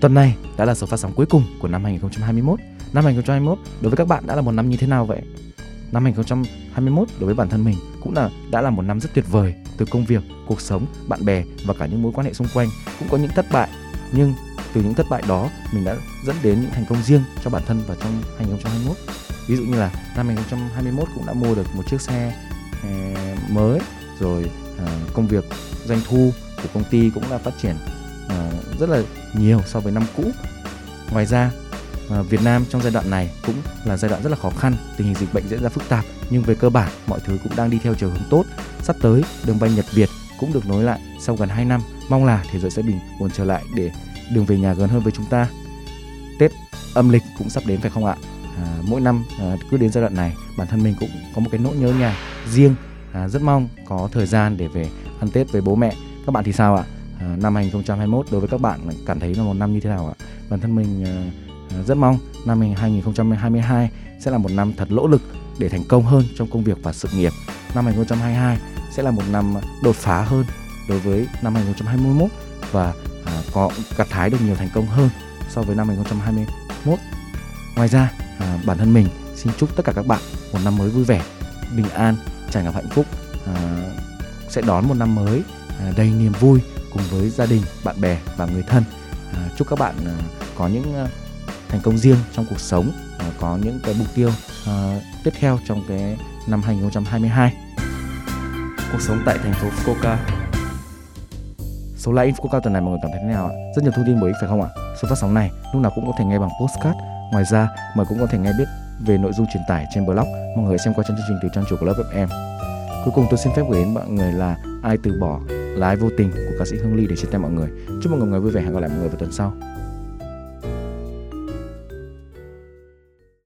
Tuần này đã là số phát sóng cuối cùng của năm 2021. Năm 2021 đối với các bạn đã là một năm như thế nào vậy? Năm 2021 đối với bản thân mình cũng là đã là một năm rất tuyệt vời từ công việc, cuộc sống, bạn bè và cả những mối quan hệ xung quanh cũng có những thất bại nhưng từ những thất bại đó mình đã dẫn đến những thành công riêng cho bản thân và trong 2021 ví dụ như là năm 2021 cũng đã mua được một chiếc xe ờ, mới rồi ờ, công việc doanh thu của công ty cũng đã phát triển ờ, rất là nhiều so với năm cũ. Ngoài ra à, Việt Nam trong giai đoạn này cũng là giai đoạn rất là khó khăn tình hình dịch bệnh diễn ra phức tạp nhưng về cơ bản mọi thứ cũng đang đi theo chiều hướng tốt. Sắp tới đường bay Nhật Việt cũng được nối lại sau gần 2 năm. Mong là thế giới sẽ bình ổn trở lại để đường về nhà gần hơn với chúng ta. Tết âm lịch cũng sắp đến phải không ạ? À, mỗi năm à, cứ đến giai đoạn này bản thân mình cũng có một cái nỗi nhớ nhà riêng. À, rất mong có thời gian để về ăn Tết với bố mẹ. Các bạn thì sao ạ? à, À, năm 2021 đối với các bạn cảm thấy là một năm như thế nào ạ? Bản thân mình à, à, rất mong năm 2022 sẽ là một năm thật lỗ lực để thành công hơn trong công việc và sự nghiệp. Năm 2022 sẽ là một năm đột phá hơn đối với năm 2021 và có gặt hái được nhiều thành công hơn so với năm 2021 ngoài ra bản thân mình xin chúc tất cả các bạn một năm mới vui vẻ, bình an tràn ngập hạnh phúc. Sẽ đón một năm mới đầy niềm vui cùng với gia đình bạn bè và người thân. À, chúc các bạn à, có những à, thành công riêng trong cuộc sống à, có những cái mục tiêu à, tiếp theo trong cái năm 2022 cuộc sống tại thành phố Fukuoka. Số like Fukuoka tuần này mọi người cảm thấy thế nào ạ? Rất nhiều thông tin bổ ích phải không ạ? Số phát sóng này lúc nào cũng có thể nghe bằng postcard. Ngoài ra mọi cũng có thể nghe biết về nội dung truyền tải trên blog. Mọi người xem qua chương trình từ trang chủ của lớp FM cuối cùng tôi xin phép gửi đến mọi người là ai từ bỏ lái vô tình của ca sĩ Hương Ly để chia tay mọi người. Chúc mọi người vui vẻ. Hẹn gặp lại mọi người vào tuần sau.